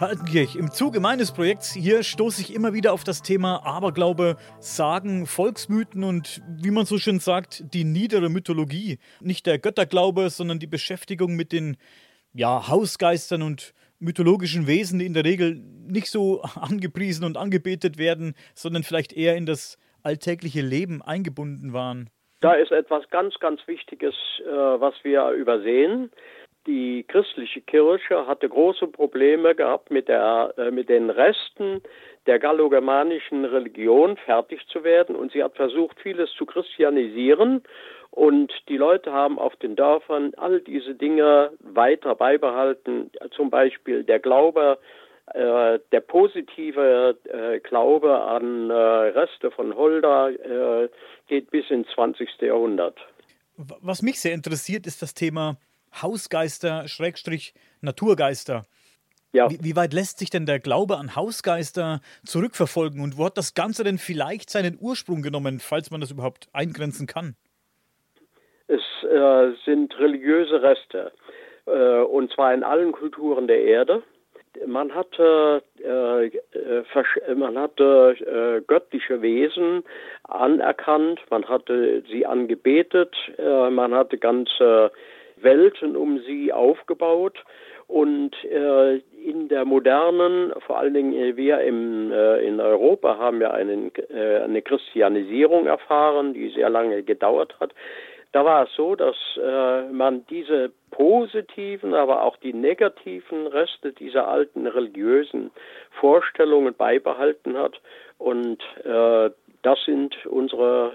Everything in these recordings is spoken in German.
Im Zuge meines Projekts hier stoße ich immer wieder auf das Thema Aberglaube, Sagen, Volksmythen und, wie man so schön sagt, die niedere Mythologie. Nicht der Götterglaube, sondern die Beschäftigung mit den ja, Hausgeistern und mythologischen Wesen, die in der Regel nicht so angepriesen und angebetet werden, sondern vielleicht eher in das alltägliche Leben eingebunden waren. Da ist etwas ganz, ganz Wichtiges, äh, was wir übersehen die christliche Kirche hatte große Probleme gehabt, mit, der, äh, mit den Resten der gallo-germanischen Religion fertig zu werden. Und sie hat versucht, vieles zu christianisieren. Und die Leute haben auf den Dörfern all diese Dinge weiter beibehalten. Zum Beispiel der Glaube, äh, der positive äh, Glaube an äh, Reste von Holder äh, geht bis ins 20. Jahrhundert. Was mich sehr interessiert, ist das Thema Hausgeister, Schrägstrich Naturgeister. Ja. Wie, wie, weit lässt sich denn der Glaube an Hausgeister zurückverfolgen und wo hat das Ganze denn vielleicht seinen Ursprung genommen, falls man das überhaupt eingrenzen kann? Es äh, sind religiöse Reste äh, und zwar in allen Kulturen der Erde. Man hatte, äh, äh man hatte äh, göttliche Wesen anerkannt, man hatte sie angebetet, äh, man hatte ganze Welten um sie aufgebaut. Und äh, in der modernen, vor allen Dingen wir im, äh, in Europa haben ja einen, äh, eine Christianisierung erfahren, die sehr lange gedauert hat. Da war es so, dass äh, man diese positiven, aber auch die negativen Reste dieser alten religiösen Vorstellungen beibehalten hat. Und äh, das sind unsere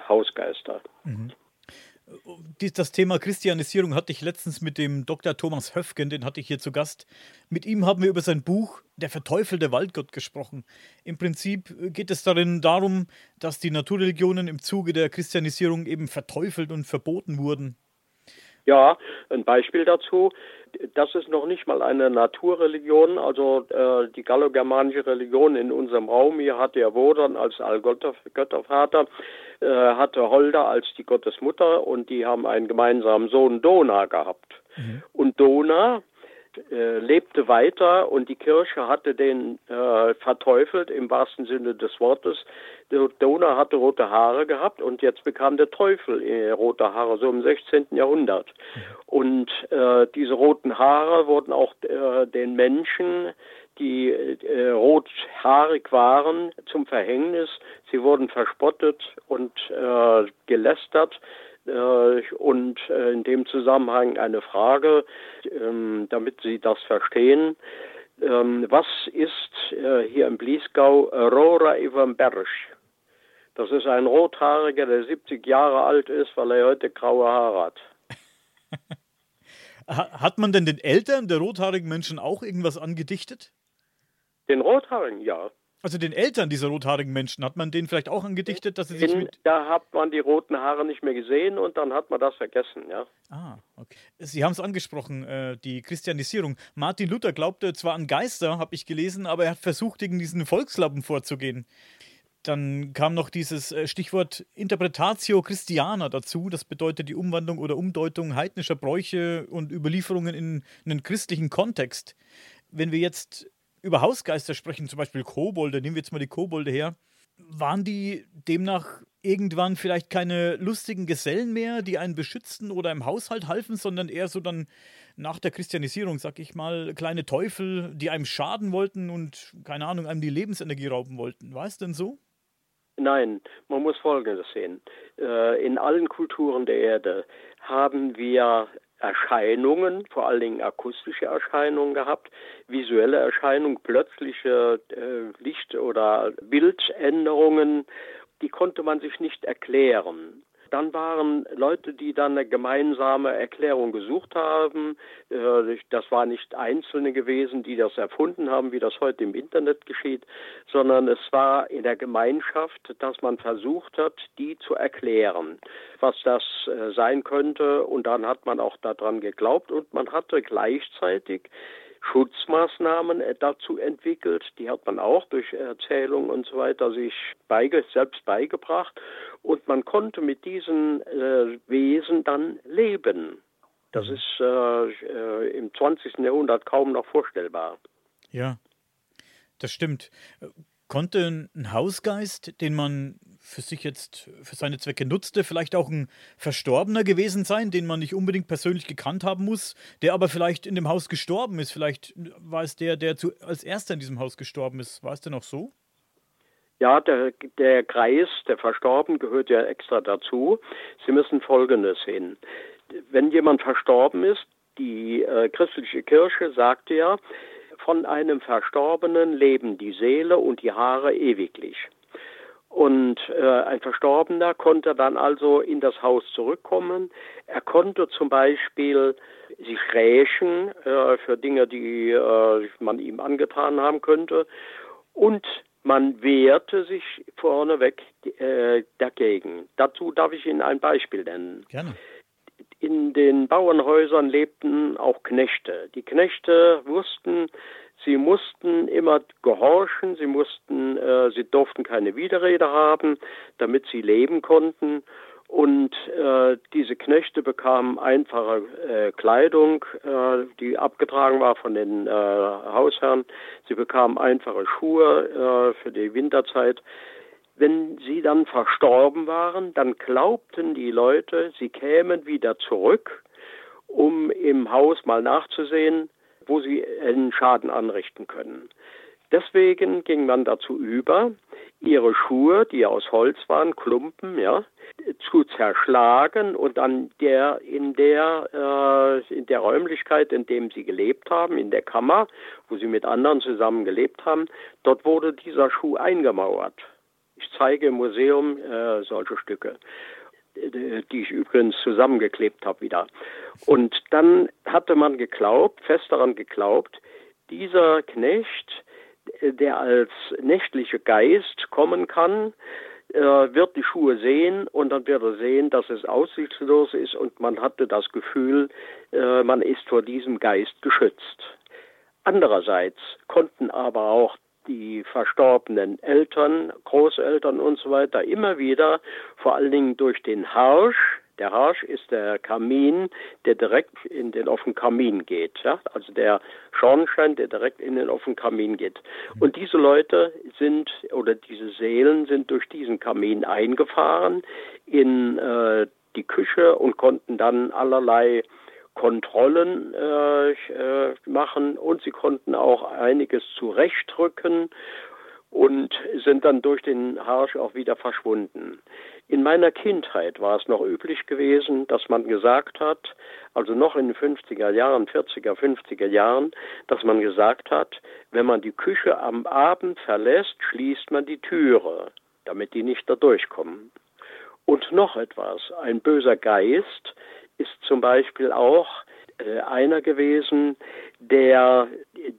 äh, Hausgeister. Mhm das Thema Christianisierung hatte ich letztens mit dem Dr. Thomas Höfgen, den hatte ich hier zu Gast. Mit ihm haben wir über sein Buch Der verteufelte Waldgott gesprochen. Im Prinzip geht es darin darum, dass die Naturreligionen im Zuge der Christianisierung eben verteufelt und verboten wurden. Ja, ein Beispiel dazu. Das ist noch nicht mal eine Naturreligion. Also äh, die gallo-germanische Religion in unserem Raum hier hat der Wodan als Allgöttervater, äh, hatte Holder als die Gottesmutter und die haben einen gemeinsamen Sohn Dona gehabt. Mhm. Und Dona äh, lebte weiter und die Kirche hatte den äh, verteufelt im wahrsten Sinne des Wortes. Der Donau hatte rote Haare gehabt und jetzt bekam der Teufel äh, rote Haare, so im 16. Jahrhundert. Und äh, diese roten Haare wurden auch den Menschen, die äh, rothaarig waren, zum Verhängnis. Sie wurden verspottet und äh, gelästert. Äh, und äh, in dem Zusammenhang eine Frage, ähm, damit Sie das verstehen. Ähm, was ist äh, hier im Bliesgau Rora Ivan Berg? Das ist ein Rothaariger, der 70 Jahre alt ist, weil er heute graue Haare hat. Hat man denn den Eltern der rothaarigen Menschen auch irgendwas angedichtet? Den Rothaarigen, ja. Also den Eltern dieser rothaarigen Menschen, hat man denen vielleicht auch angedichtet, dass sie sich In, mit... Da hat man die roten Haare nicht mehr gesehen und dann hat man das vergessen, ja. Ah, okay. Sie haben es angesprochen, äh, die Christianisierung. Martin Luther glaubte zwar an Geister, habe ich gelesen, aber er hat versucht, gegen diesen Volkslappen vorzugehen. Dann kam noch dieses äh, Stichwort Interpretatio Christiana dazu. Das bedeutet die Umwandlung oder Umdeutung heidnischer Bräuche und Überlieferungen in einen christlichen Kontext. Wenn wir jetzt über Hausgeister sprechen, zum Beispiel Kobolde, nehmen wir jetzt mal die Kobolde her, waren die demnach irgendwann vielleicht keine lustigen Gesellen mehr, die einen beschützten oder im Haushalt halfen, sondern eher so dann nach der Christianisierung, sag ich mal, kleine Teufel, die einem schaden wollten und, keine Ahnung, einem die Lebensenergie rauben wollten. War es denn so? Nein, man muss Folgendes sehen. Äh, in allen Kulturen der Erde haben wir Erscheinungen, vor allen Dingen akustische Erscheinungen gehabt, visuelle Erscheinungen, plötzliche äh, Licht- oder Bildänderungen, die konnte man sich nicht erklären. Dann waren Leute, die dann eine gemeinsame Erklärung gesucht haben. Äh, das war nicht Einzelne gewesen, die das erfunden haben, wie das heute im Internet geschieht, sondern es war in der Gemeinschaft, dass man versucht hat, die zu erklären, was das äh, sein könnte. Und dann hat man auch daran geglaubt und man hatte gleichzeitig Schutzmaßnahmen äh, dazu entwickelt. Die hat man auch durch Erzählungen und so weiter sich beige, selbst beigebracht. Und man konnte mit diesen äh, Wesen dann leben. Das mhm. ist äh, äh im 20. Jahrhundert kaum noch vorstellbar. Ja, das stimmt. Konnte ein Hausgeist, den man für sich jetzt für seine Zwecke nutzte, vielleicht auch ein Verstorbener gewesen sein, den man nicht unbedingt persönlich gekannt haben muss, der aber vielleicht in dem Haus gestorben ist. Vielleicht war es der, der zu, als erster in diesem Haus gestorben ist. War es denn auch so? Ja, der, der Kreis der Verstorbenen gehört ja extra dazu. Sie müssen Folgendes sehen. Wenn jemand verstorben ist, die äh, christliche Kirche sagte ja, von einem Verstorbenen leben die Seele und die Haare ewiglich. Und äh, ein Verstorbener konnte dann also in das Haus zurückkommen. Er konnte zum Beispiel sich rächen äh, für Dinge, die äh, man ihm angetan haben könnte. Und man wehrte sich vorneweg äh, dagegen. Dazu darf ich Ihnen ein Beispiel nennen. Gerne. In den Bauernhäusern lebten auch Knechte. Die Knechte wussten, Sie mussten immer gehorchen, sie mussten, äh, sie durften keine Widerrede haben, damit sie leben konnten. Und äh, diese Knechte bekamen einfache äh, Kleidung, äh, die abgetragen war von den äh, Hausherren. Sie bekamen einfache Schuhe äh, für die Winterzeit. Wenn sie dann verstorben waren, dann glaubten die Leute, sie kämen wieder zurück, um im Haus mal nachzusehen, wo sie einen Schaden anrichten können. Deswegen ging man dazu über, ihre Schuhe, die aus Holz waren, Klumpen, ja, zu zerschlagen und dann der in der äh, in der Räumlichkeit, in dem sie gelebt haben, in der Kammer, wo sie mit anderen zusammen gelebt haben, dort wurde dieser Schuh eingemauert. Ich zeige im Museum äh, solche Stücke die ich übrigens zusammengeklebt habe wieder. Und dann hatte man geglaubt, fest daran geglaubt, dieser Knecht, der als nächtlicher Geist kommen kann, äh, wird die Schuhe sehen und dann wird er sehen, dass es aussichtslos ist und man hatte das Gefühl, äh, man ist vor diesem Geist geschützt. Andererseits konnten aber auch die verstorbenen Eltern, Großeltern und so weiter immer wieder, vor allen Dingen durch den Harsch, der Harsch ist der Kamin, der direkt in den offenen Kamin geht. Ja? Also der Schornstein, der direkt in den offenen Kamin geht. Und diese Leute sind, oder diese Seelen sind durch diesen Kamin eingefahren in äh, die Küche und konnten dann allerlei Kontrollen äh, äh, machen und sie konnten auch einiges zurechtrücken und sind dann durch den Harsch auch wieder verschwunden. In meiner Kindheit war es noch üblich gewesen, dass man gesagt hat, also noch in den 50er Jahren, 40er, 50er Jahren, dass man gesagt hat, wenn man die Küche am Abend verlässt, schließt man die Türe, damit die nicht da durchkommen. Und noch etwas, ein böser Geist ist zum Beispiel auch äh, einer gewesen, der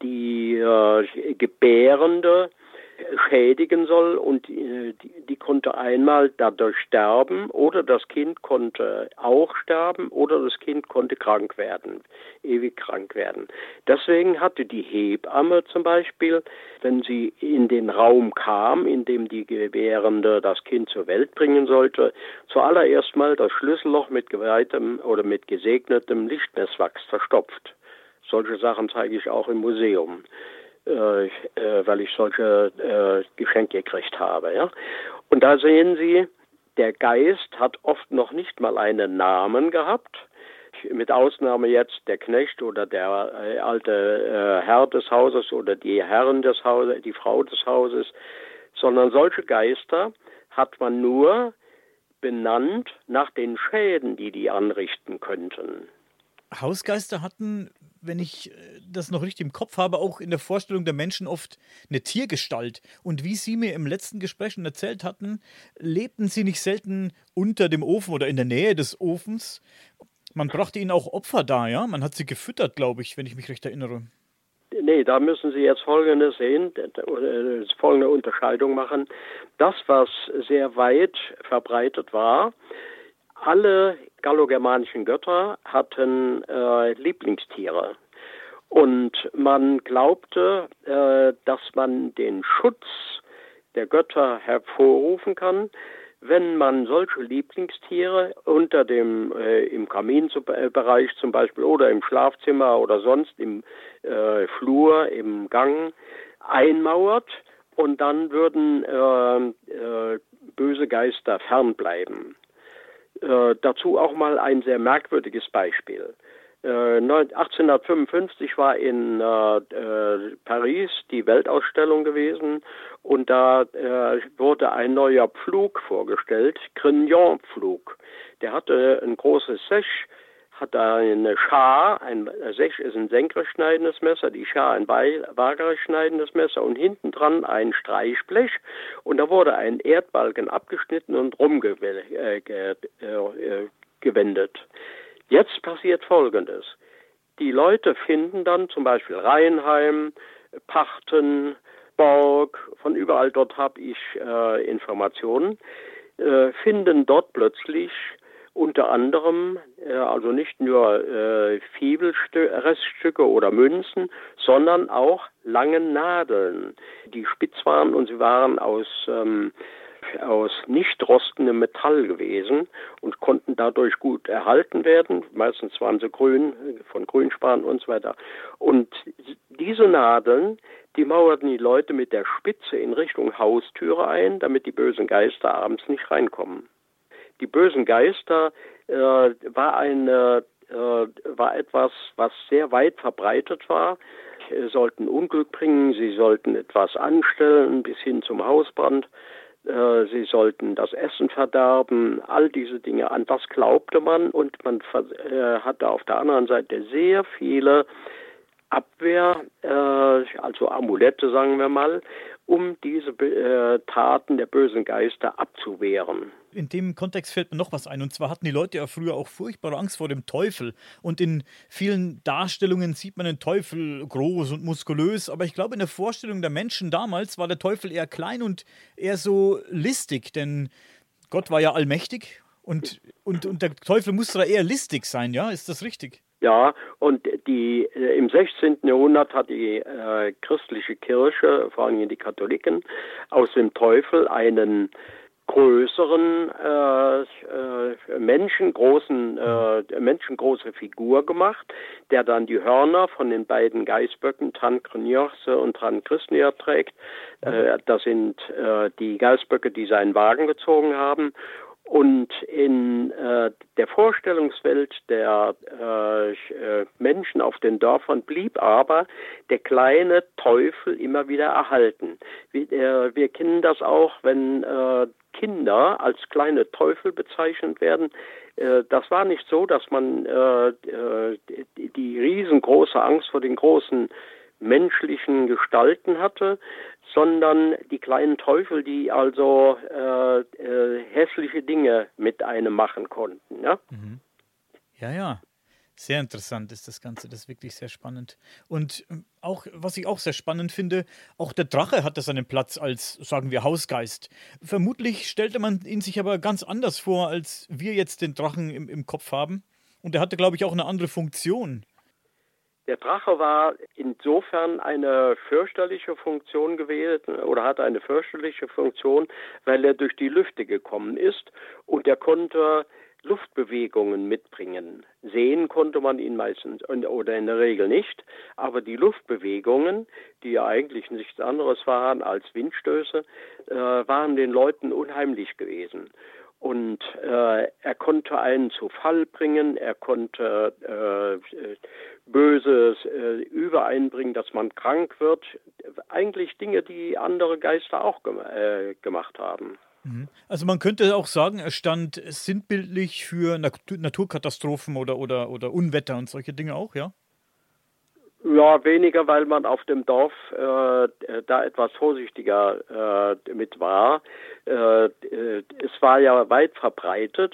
die äh, Gebärende schädigen soll und die, die, konnte einmal dadurch sterben oder das Kind konnte auch sterben oder das Kind konnte krank werden, ewig krank werden. Deswegen hatte die Hebamme zum Beispiel, wenn sie in den Raum kam, in dem die Gebärende das Kind zur Welt bringen sollte, zuallererst mal das Schlüsselloch mit geweihtem oder mit gesegnetem Lichtmesswachs verstopft. Solche Sachen zeige ich auch im Museum äh, äh, weil ich solche äh, Geschenke gekriegt habe. Ja? Und da sehen Sie, der Geist hat oft noch nicht mal einen Namen gehabt. Mit Ausnahme jetzt der Knecht oder der äh, alte äh, Herr des Hauses oder die Herren des Hauses, die Frau des Hauses, sondern solche Geister hat man nur benannt nach den Schäden, die die anrichten könnten. Hausgeister hatten, wenn ich äh, das noch richtig im Kopf habe, auch in der Vorstellung der Menschen oft eine Tiergestalt. Und wie Sie mir im letzten Gespräch schon erzählt hatten, lebten sie nicht selten unter dem Ofen oder in der Nähe des Ofens. Man brachte ihnen auch Opfer da, ja? Man hat sie gefüttert, glaube ich, wenn ich mich recht erinnere. Nee, da müssen Sie jetzt Folgendes sehen, folgende Unterscheidung machen. Das, was sehr weit verbreitet war, alle gallo-germanischen Götter hatten äh, Lieblingstiere. Und man glaubte, äh, dass man den Schutz der Götter hervorrufen kann, wenn man solche Lieblingstiere unter dem äh, im Kaminbereich zum Beispiel oder im Schlafzimmer oder sonst im äh, Flur, im Gang einmauert und dann würden äh, äh, böse Geister fernbleiben. Äh, dazu auch mal ein sehr merkwürdiges Beispiel. 1855 äh, war in äh, äh, Paris die Weltausstellung gewesen und da äh, wurde ein neuer Pflug vorgestellt, Grignon-Pflug. Der hatte ein großes Sech, hat eine Schar, ein Sech ist ein senkrecht schneidendes Messer, die Schar ein waagerecht schneidendes Messer und hinten dran ein Streichblech und da wurde ein Erdbalken abgeschnitten und rumgewendet. Äh, äh, Jetzt passiert Folgendes. Die Leute finden dann zum Beispiel Rheinheim, Pachten, Borg, von überall dort habe ich äh, Informationen, äh, finden dort plötzlich unter anderem, äh, also nicht nur äh, Fibelreststücke oder Münzen, sondern auch lange Nadeln, die spitz waren und sie waren aus ähm, aus nicht rostendem Metall gewesen und konnten dadurch gut erhalten werden. Meistens waren sie grün, von Grünspan und so weiter. Und diese Nadeln, die mauerten die Leute mit der Spitze in Richtung Haustüre ein, damit die bösen Geister abends nicht reinkommen. Die bösen Geister äh, war eine äh, war etwas, was sehr weit verbreitet war. Sie sollten Unglück bringen, sie sollten etwas anstellen bis hin zum Hausbrand. Äh, sie sollten das Essen verderben, all diese Dinge, an das glaubte man und man äh, hatte auf der anderen Seite sehr viele Abwehr, äh, also Amulette, sagen wir mal, um diese äh, Taten der bösen Geister abzuwehren. In dem Kontext fällt mir noch was ein. Und zwar hatten die Leute ja früher auch furchtbare Angst vor dem Teufel. Und in vielen Darstellungen sieht man den Teufel groß und muskulös. Aber ich glaube, in der Vorstellung der Menschen damals war der Teufel eher klein und eher so listig. Denn Gott war ja allmächtig und, und, und der Teufel musste da eher listig sein, ja? Ist das richtig? Ja, und die äh, im 16. Jahrhundert hat die äh, christliche Kirche, vor allem die Katholiken, aus dem Teufel einen größeren äh, äh, menschengroßen äh, menschengroße Figur gemacht, der dann die Hörner von den beiden Geißböcken Tancreniorse und Tancrisnia trägt. Äh, das sind äh, die Geißböcke, die seinen Wagen gezogen haben und in äh, der Vorstellungswelt der äh, äh, Menschen auf den Dörfern blieb aber der kleine Teufel immer wieder erhalten. Wir, äh, wir kennen das auch, wenn äh, Kinder als kleine Teufel bezeichnet werden. Äh, das war nicht so, dass man die, die riesengroße Angst vor den großen menschlichen Gestalten hatte, sondern die kleinen Teufel, die also äh, äh, hässliche Dinge mit einem machen konnten. Ja? Mhm. ja, ja. Sehr interessant ist das Ganze, das ist wirklich sehr spannend. Und ähm, auch, was ich auch sehr spannend finde, auch der Drache hatte seinen Platz als, sagen wir, Hausgeist. Vermutlich stellte man ihn sich aber ganz anders vor, als wir jetzt den Drachen im, im Kopf haben. Und er hatte, glaube ich, auch eine andere Funktion. Der Drache war insofern eine fürchterliche Funktion gewesen oder hatte eine fürchterliche Funktion, weil er durch die Lüfte gekommen ist und er konnte Luftbewegungen mitbringen. Sehen konnte man ihn meistens oder in der Regel nicht, aber die Luftbewegungen, die ja eigentlich nichts anderes waren als Windstöße, äh, waren den Leuten unheimlich gewesen. Und äh, er konnte einen zu Fall bringen, er konnte äh, Böses äh, übereinbringen, dass man krank wird. Eigentlich Dinge, die andere Geister auch gem äh, gemacht haben. Mhm. Also man könnte auch sagen, er stand sinnbildlich für Nat Naturkatastrophen oder, oder, oder Unwetter und solche Dinge auch, ja? Ja, weniger, weil man auf dem Dorf äh, da etwas vorsichtiger äh, mit war. Äh, äh es war ja weit verbreitet,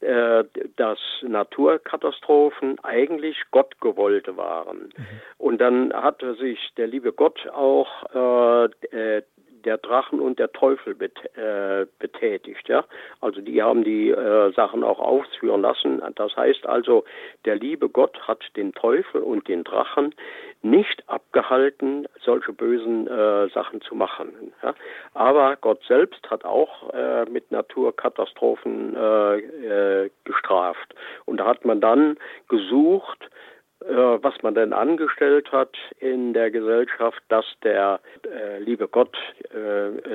äh, dass Naturkatastrophen eigentlich Gottgewollte waren. Mhm. Und dann hatte sich der liebe Gott auch äh, der Drachen und der Teufel bet, äh, betätigt. Ja? Also die haben die äh, Sachen auch ausführen lassen. Das heißt also, der liebe Gott hat den Teufel und den Drachen nicht abgehalten, solche bösen äh, Sachen zu machen. Ja? Aber Gott selbst hat auch äh, mit Naturkatastrophen äh, äh, gestraft. Und da hat man dann gesucht, was man denn angestellt hat in der Gesellschaft, dass der äh, liebe Gott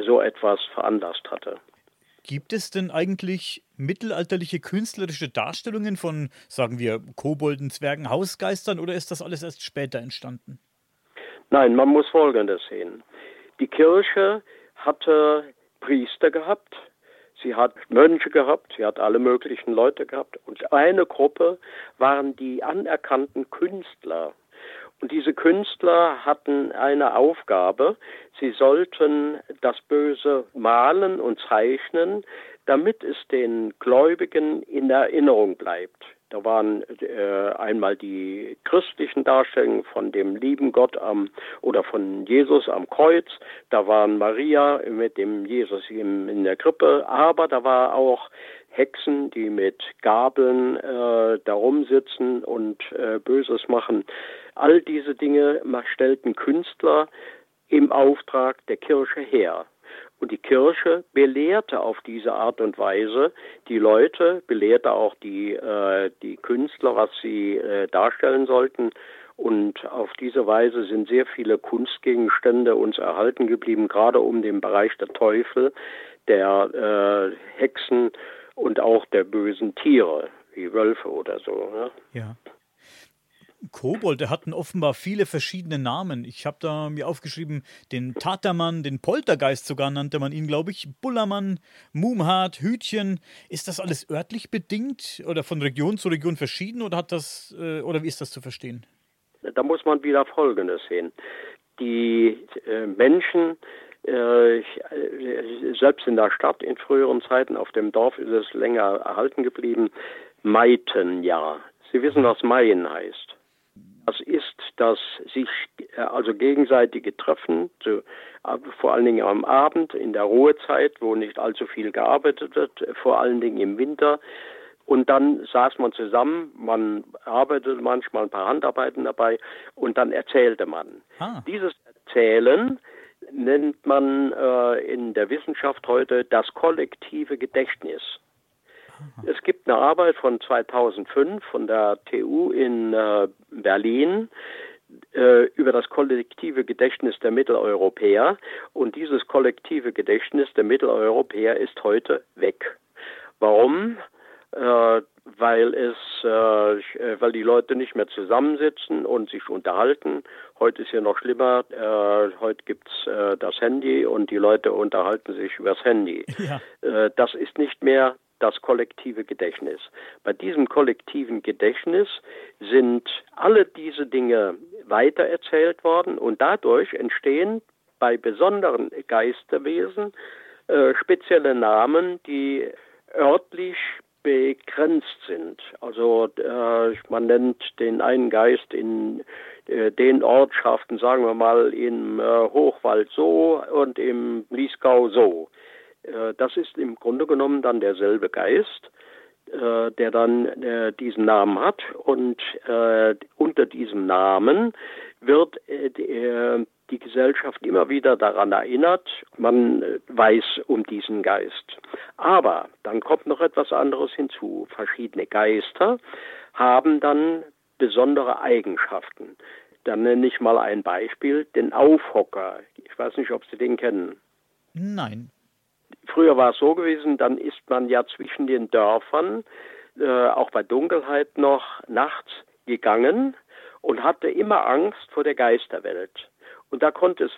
so etwas veranlasst hatte. Gibt es denn eigentlich mittelalterliche künstlerische Darstellungen von, sagen wir, Kobolden, Zwergen, Hausgeistern oder ist das alles erst später entstanden? Nein, man muss Folgendes sehen. Die Kirche hatte Priester gehabt, sie hat Mönche gehabt, sie hat alle möglichen Leute gehabt und eine Gruppe waren die anerkannten Künstler und diese Künstler hatten eine Aufgabe. Sie sollten das Böse malen und zeichnen, damit es den Gläubigen in Erinnerung bleibt. Da waren äh, einmal die christlichen Darstellungen von dem lieben Gott am oder von Jesus am Kreuz. Da waren Maria mit dem Jesus im, in der Krippe, aber da war auch Hexen, die mit Gabeln äh, da rumsitzen und äh, Böses machen. All diese Dinge stellten Künstler im Auftrag der Kirche her. Und die Kirche belehrte auf diese Art und Weise die Leute, belehrte auch die, äh, die Künstler, was sie äh, darstellen sollten. Und auf diese Weise sind sehr viele Kunstgegenstände uns erhalten geblieben, gerade um den Bereich der Teufel, der äh, Hexen und auch der bösen Tiere, wie Wölfe oder so. Ne? Ja. Kobolde hatten offenbar viele verschiedene Namen. Ich habe da mir aufgeschrieben, den Tatermann, den Poltergeist sogar nannte man ihn, glaube ich, Bullermann, Mumhard, Hütchen. Ist das alles örtlich bedingt oder von Region zu Region verschieden oder hat das äh, oder wie ist das zu verstehen? Da muss man wieder Folgendes sehen. Die äh, Menschen äh, äh, selbst in der Stadt in früheren Zeiten, auf dem Dorf ist es länger erhalten geblieben, Maiten ja. Sie wissen, was Maien heißt. Das ist das sich äh, also gegenseitige Treffen, zu, vor allen Dingen am Abend in der Ruhezeit, wo nicht allzu viel gearbeitet wird, vor allen Dingen im Winter. Und dann saß man zusammen, man arbeitete manchmal ein paar Handarbeiten dabei und dann erzählte man. Ah. Dieses Erzählen nennt man äh, in der Wissenschaft heute das kollektive Gedächtnis. Es gibt eine Arbeit von 2005 von der TU in äh, Berlin äh, über das kollektive Gedächtnis der Mitteleuropäer und dieses kollektive Gedächtnis der Mitteleuropäer ist heute weg. Warum? Äh, weil es, äh, äh, weil die Leute nicht mehr zusammensitzen und sich unterhalten. Heute ist ja noch schlimmer. Äh, heute gibt's äh, das Handy und die Leute unterhalten sich übers Handy. Ja. Das ist nicht mehr das kollektive Gedächtnis. Bei diesem kollektiven Gedächtnis sind alle diese Dinge weitererzählt worden und dadurch entstehen bei besonderen Geisterwesen äh, spezielle Namen, die örtlich begrenzt sind. Also äh, man nennt den einen Geist in äh, den Ortschaften, sagen wir mal, im äh, Hochwald so und im Bliesgau so. Äh, das ist im Grunde genommen dann derselbe Geist, äh, der dann äh, diesen Namen hat und unter diesem Namen wird die Gesellschaft immer wieder daran erinnert, man weiß um diesen Geist. Aber dann kommt noch etwas anderes hinzu. Verschiedene Geister haben dann besondere Eigenschaften. Dann nenne ich mal ein Beispiel, den Aufhocker. Ich weiß nicht, ob Sie den kennen. Nein. Früher war es so gewesen, dann ist man ja zwischen den Dörfern, äh, auch bei Dunkelheit noch, nachts gegangen und hatte immer Angst vor der Geisterwelt. Und da konnte es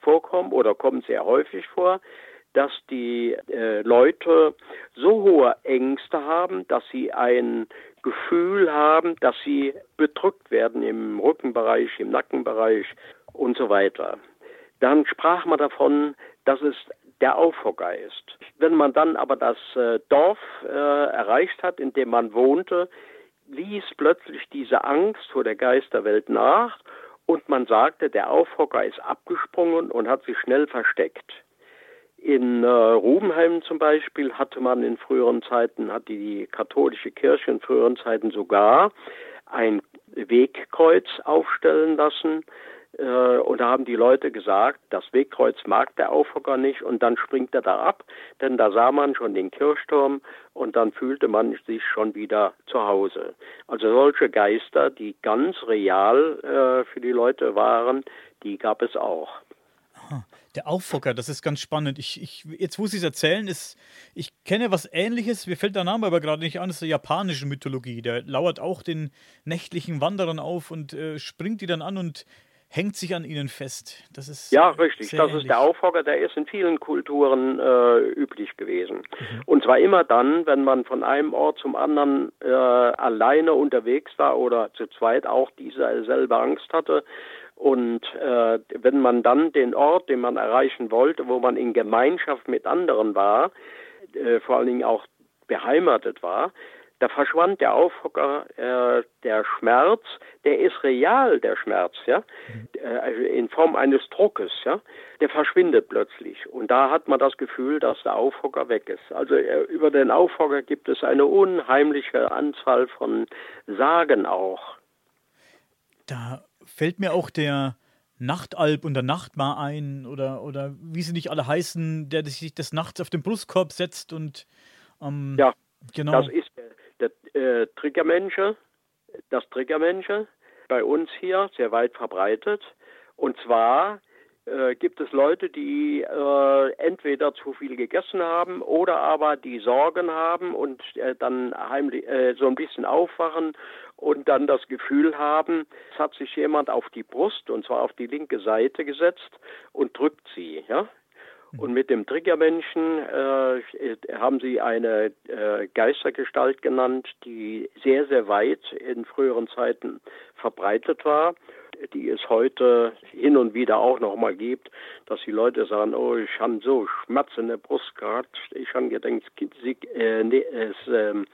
vorkommen oder kommt sehr häufig vor, dass die äh, Leute so hohe Ängste haben, dass sie ein Gefühl haben, dass sie bedrückt werden im Rückenbereich, im Nackenbereich und so weiter. Dann sprach man davon, dass es der Aufhocker ist. Wenn man dann aber das äh, Dorf äh, erreicht hat, in dem man wohnte, ließ plötzlich diese Angst vor der Geisterwelt nach und man sagte, der Aufhocker ist abgesprungen und hat sich schnell versteckt. In äh, Rubenheim zum Beispiel hatte man in früheren Zeiten, hat die katholische Kirche in früheren Zeiten sogar ein Wegkreuz aufstellen lassen. Äh, und da haben die Leute gesagt, das Wegkreuz mag der Aufhocker nicht und dann springt er da ab, denn da sah man schon den Kirchturm und dann fühlte man sich schon wieder zu Hause. Also solche Geister, die ganz real äh, für die Leute waren, die gab es auch. Der Aufhocker, das ist ganz spannend. Ich, ich, jetzt, wo Sie es erzählen, ist, ich kenne was Ähnliches, mir fällt der Name aber gerade nicht an, das ist die japanische Mythologie. Der lauert auch den nächtlichen Wanderern auf und äh, springt die dann an und hängt sich an ihnen fest. Das ist ja richtig. Das ähnlich. ist der Aufhocker, der ist in vielen Kulturen äh, üblich gewesen. Mhm. Und zwar immer dann, wenn man von einem Ort zum anderen äh, alleine unterwegs war oder zu zweit auch diese selbe Angst hatte. Und äh, wenn man dann den Ort, den man erreichen wollte, wo man in Gemeinschaft mit anderen war, äh, vor allen Dingen auch beheimatet war, da verschwand der Aufhocker, äh, der Schmerz, der ist real, der Schmerz, ja, äh, in Form eines Druckes, ja, der verschwindet plötzlich. Und da hat man das Gefühl, dass der Aufhocker weg ist. Also äh, über den Aufhocker gibt es eine unheimliche Anzahl von Sagen auch. Da fällt mir auch der Nachtalb und der Nachtmar ein oder, oder wie sie nicht alle heißen, der sich des Nachts auf den Brustkorb setzt und ähm, ja, genau. das ist äh, Triggermensche, das Triggermensche bei uns hier sehr weit verbreitet. Und zwar äh, gibt es Leute, die äh, entweder zu viel gegessen haben oder aber die Sorgen haben und äh, dann heimlich äh, so ein bisschen aufwachen und dann das Gefühl haben, es hat sich jemand auf die Brust und zwar auf die linke Seite gesetzt und drückt sie, ja. Und mit dem Triggermenschen äh, haben sie eine äh, Geistergestalt genannt, die sehr, sehr weit in früheren Zeiten verbreitet war die es heute hin und wieder auch noch mal gibt, dass die Leute sagen, oh, ich habe so Schmerzen in der Brust gehabt. Ich habe gedacht, sie, äh, nee, es, ähm,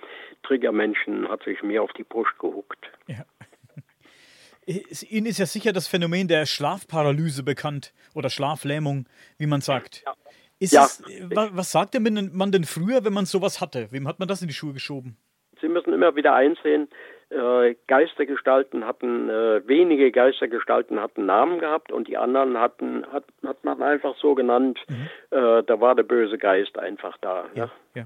Triggermenschen hat sich mir auf die Brust gehuckt. Ja. Ihnen ist ja sicher das Phänomen der Schlafparalyse bekannt oder Schlaflähmung, wie man sagt. Ja. ja. Es, was sagte man denn früher, wenn man sowas hatte? Wem hat man das in die Schuhe geschoben? Sie müssen immer wieder einsehen, äh, Geistergestalten hatten, äh, wenige Geistergestalten hatten Namen gehabt und die anderen hatten, hat, hat man einfach so genannt, mhm. äh, da war der böse Geist einfach da. Ja. ja.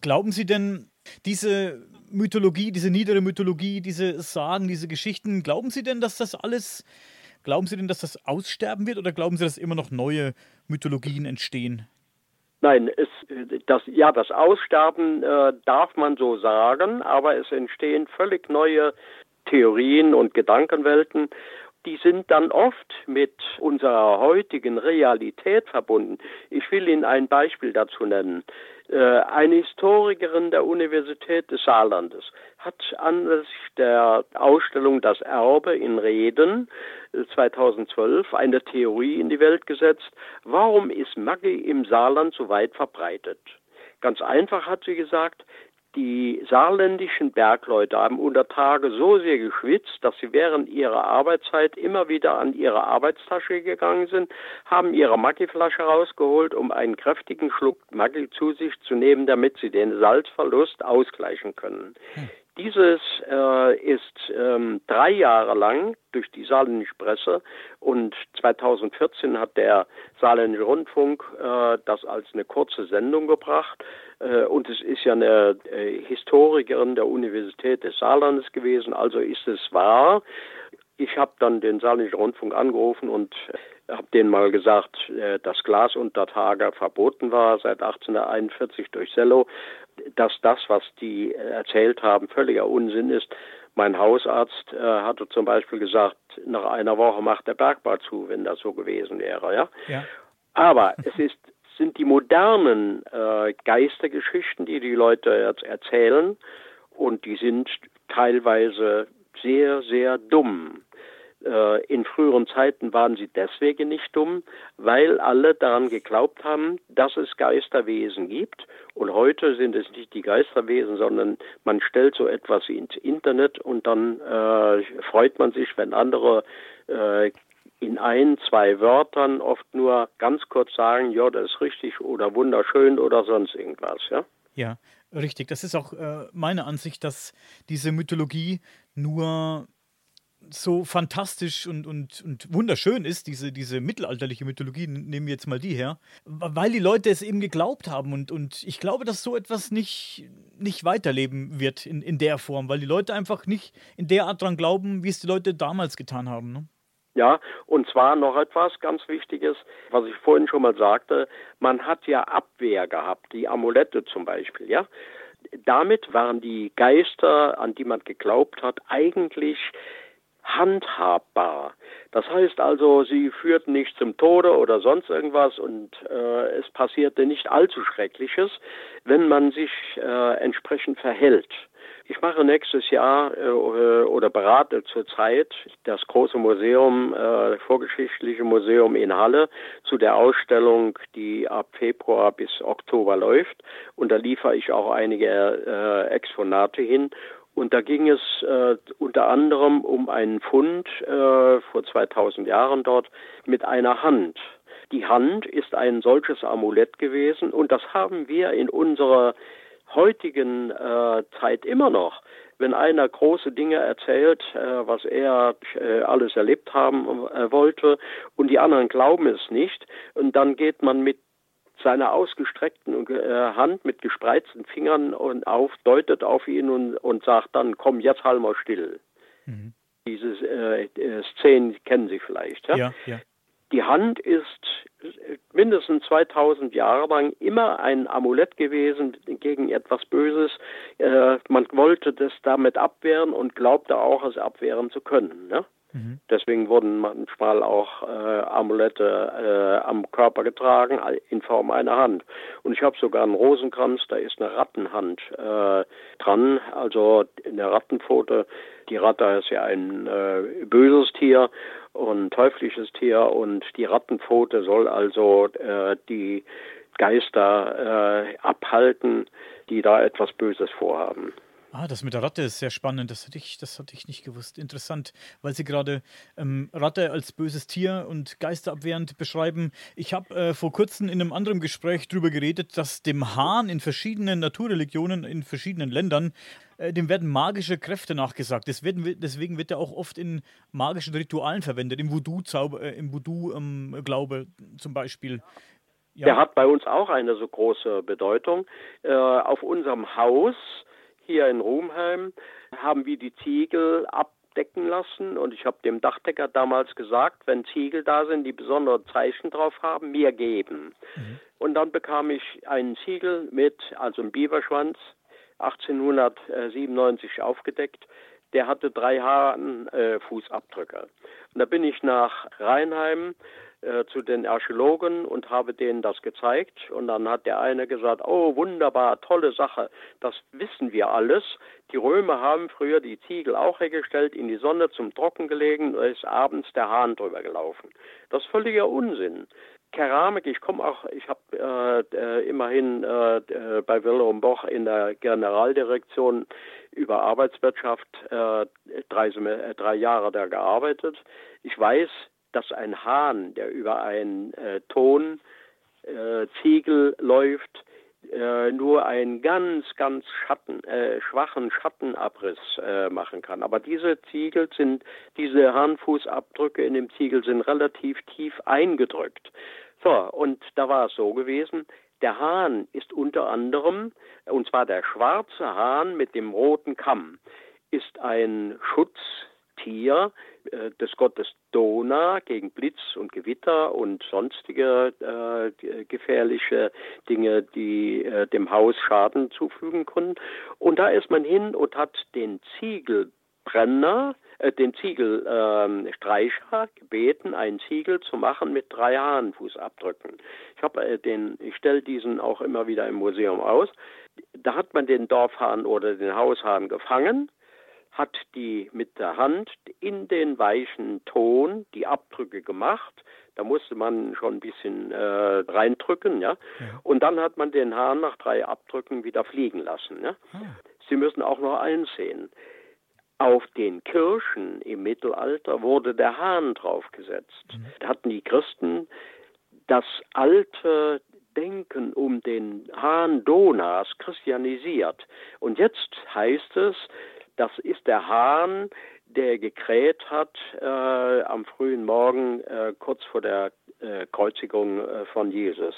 Glauben Sie denn, diese Mythologie, diese niedere Mythologie, diese Sagen, diese Geschichten, glauben Sie denn, dass das alles, glauben Sie denn, dass das aussterben wird oder glauben Sie, dass immer noch neue Mythologien entstehen? Nein, es, das, ja, das Aussterben äh, darf man so sagen, aber es entstehen völlig neue Theorien und Gedankenwelten. Die sind dann oft mit unserer heutigen Realität verbunden. Ich will Ihnen ein Beispiel dazu nennen. Äh, eine Historikerin der Universität des Saarlandes hat anlässlich der Ausstellung Das Erbe in Reden 2012 äh, eine Theorie in die Welt gesetzt. Warum ist Magie im Saarland so weit verbreitet? Ganz einfach hat sie gesagt, die saarländischen Bergleute haben unter Tage so sehr geschwitzt, dass sie während ihrer Arbeitszeit immer wieder an ihre Arbeitstasche gegangen sind, haben ihre Maggi-Flasche rausgeholt, um einen kräftigen Schluck Maggi zu sich zu nehmen, damit sie den Salzverlust ausgleichen können. Hm. Dieses äh, ist ähm, drei Jahre lang durch die Saarländische Presse und 2014 hat der Saarländische Rundfunk äh, das als eine kurze Sendung gebracht. Äh, und es ist ja eine äh, Historikerin der Universität des Saarlandes gewesen, also ist es wahr. Ich habe dann den Saarländischen Rundfunk angerufen und habe denen mal gesagt, äh, dass Glas unter Tage verboten war seit 1841 durch Sello dass das, was die erzählt haben, völliger Unsinn ist. Mein Hausarzt äh, hatte zum Beispiel gesagt, nach einer Woche macht der Bergbau zu, wenn das so gewesen wäre. Ja. ja. Aber es ist, sind die modernen äh, Geistergeschichten, die die Leute jetzt erzählen, und die sind teilweise sehr, sehr dumm. Äh, in früheren Zeiten waren sie deswegen nicht dumm, weil alle daran geglaubt haben, dass es Geisterwesen gibt. Und heute sind es nicht die Geisterwesen, sondern man stellt so etwas ins Internet und dann äh, freut man sich, wenn andere äh, in ein, zwei Wörtern oft nur ganz kurz sagen, ja, das ist richtig oder wunderschön oder sonst irgendwas, ja. Ja, richtig. Das ist auch äh, meine Ansicht, dass diese Mythologie nur so fantastisch und, und, und wunderschön ist, diese, diese mittelalterliche Mythologie, nehmen wir jetzt mal die her, weil die Leute es eben geglaubt haben. Und, und ich glaube, dass so etwas nicht, nicht weiterleben wird in, in der Form, weil die Leute einfach nicht in der Art dran glauben, wie es die Leute damals getan haben. Ne? Ja, und zwar noch etwas ganz Wichtiges, was ich vorhin schon mal sagte. Man hat ja Abwehr gehabt, die Amulette zum Beispiel, ja. Damit waren die Geister, an die man geglaubt hat, eigentlich handhabbar. Das heißt also, sie führten nicht zum Tode oder sonst irgendwas und äh, es passierte nicht allzu Schreckliches, wenn man sich äh, entsprechend verhält. Ich mache nächstes Jahr äh, oder berate zurzeit das große Museum, äh, vorgeschichtliche Museum in Halle zu der Ausstellung, die ab Februar bis Oktober läuft. Und da liefere ich auch einige äh, Exponate hin. Und da ging es äh, unter anderem um einen Fund äh, vor 2000 Jahren dort mit einer Hand. Die Hand ist ein solches Amulett gewesen und das haben wir in unserer heutigen äh, Zeit immer noch, wenn einer große Dinge erzählt, äh, was er äh, alles erlebt haben äh, wollte und die anderen glauben es nicht und dann geht man mit seiner ausgestreckten äh, Hand mit gespreizten Fingern und auf, deutet auf ihn und, und sagt dann, komm, jetzt halt mal still. Mhm. Diese äh, Szenen kennen Sie vielleicht. Ja? Ja, ja. Die Hand ist mindestens 2000 Jahre lang immer ein Amulett gewesen gegen etwas Böses. Äh, man wollte das damit abwehren und glaubte auch, es abwehren zu können. Ne? Mhm. Deswegen wurden manchmal auch äh, Amulette äh, am Körper getragen in Form einer Hand. Und ich habe sogar einen Rosenkranz, da ist eine Rattenhand äh, dran, also in der Rattenpfote. Die Ratte ist ja ein äh, böses Tier und teuflisches Tier und die Rattenpfote soll also äh, die Geister äh, abhalten, die da etwas Böses vorhaben. Ah, das mit der Ratte ist sehr spannend. Das hatte ich, das hatte ich nicht gewusst. Interessant, weil Sie gerade ähm, Ratte als böses Tier und geisterabwehrend beschreiben. Ich habe äh, vor kurzem in einem anderen Gespräch darüber geredet, dass dem Hahn in verschiedenen Naturreligionen in verschiedenen Ländern äh, dem werden magische Kräfte nachgesagt. Werden, deswegen wird er auch oft in magischen Ritualen verwendet, im Voodoo-Glaube äh, Voodoo, ähm, zum Beispiel. Ja. Der hat bei uns auch eine so große Bedeutung. Äh, auf unserem Haus hier in Rumheim haben wir die Ziegel abdecken lassen und ich habe dem Dachdecker damals gesagt, wenn Ziegel da sind, die besondere Zeichen drauf haben, mir geben. Mhm. Und dann bekam ich einen Ziegel mit, also einen Biberschwanz, 1897 aufgedeckt. Der hatte drei Haarfußabdrücke. Äh, und da bin ich nach Rheinheim äh, zu den Archäologen und habe denen das gezeigt. Und dann hat der eine gesagt, oh wunderbar, tolle Sache, das wissen wir alles. Die Römer haben früher die Ziegel auch hergestellt, in die Sonne zum Trocken gelegen und ist abends der Hahn drüber gelaufen. Das ist völliger Unsinn. Keramik, ich komme auch, ich habe äh, äh, immerhin äh, äh, bei Wilhelm Boch in der Generaldirektion über Arbeitswirtschaft äh, drei, drei Jahre da gearbeitet. Ich weiß, dass ein Hahn, der über einen äh, Tonziegel äh, läuft, äh, nur einen ganz, ganz Schatten, äh, schwachen Schattenabriss äh, machen kann. Aber diese Ziegel sind, diese Hahnfußabdrücke in dem Ziegel sind relativ tief eingedrückt. So, und da war es so gewesen, der Hahn ist unter anderem, und zwar der schwarze Hahn mit dem roten Kamm, ist ein Schutz Tier äh, des Gottes Dona gegen Blitz und Gewitter und sonstige äh, gefährliche Dinge, die äh, dem Haus Schaden zufügen können. Und da ist man hin und hat den Ziegelbrenner, äh, den Ziegelstreicher ähm, gebeten, einen Ziegel zu machen mit drei Hahnfußabdrücken. Ich habe äh, ich stelle diesen auch immer wieder im Museum aus. Da hat man den Dorfhahn oder den Haushahn gefangen hat die mit der Hand in den weichen Ton die Abdrücke gemacht. Da musste man schon ein bisschen äh, reindrücken, ja? ja? Und dann hat man den Hahn nach drei Abdrücken wieder fliegen lassen. Ja? Ah. Sie müssen auch noch einsehen. Auf den Kirchen im Mittelalter wurde der Hahn draufgesetzt. Mhm. Da hatten die Christen das alte Denken um den Hahn Donas christianisiert. Und jetzt heißt es, das ist der Hahn, der gekräht hat äh, am frühen Morgen äh, kurz vor der äh, Kreuzigung äh, von Jesus.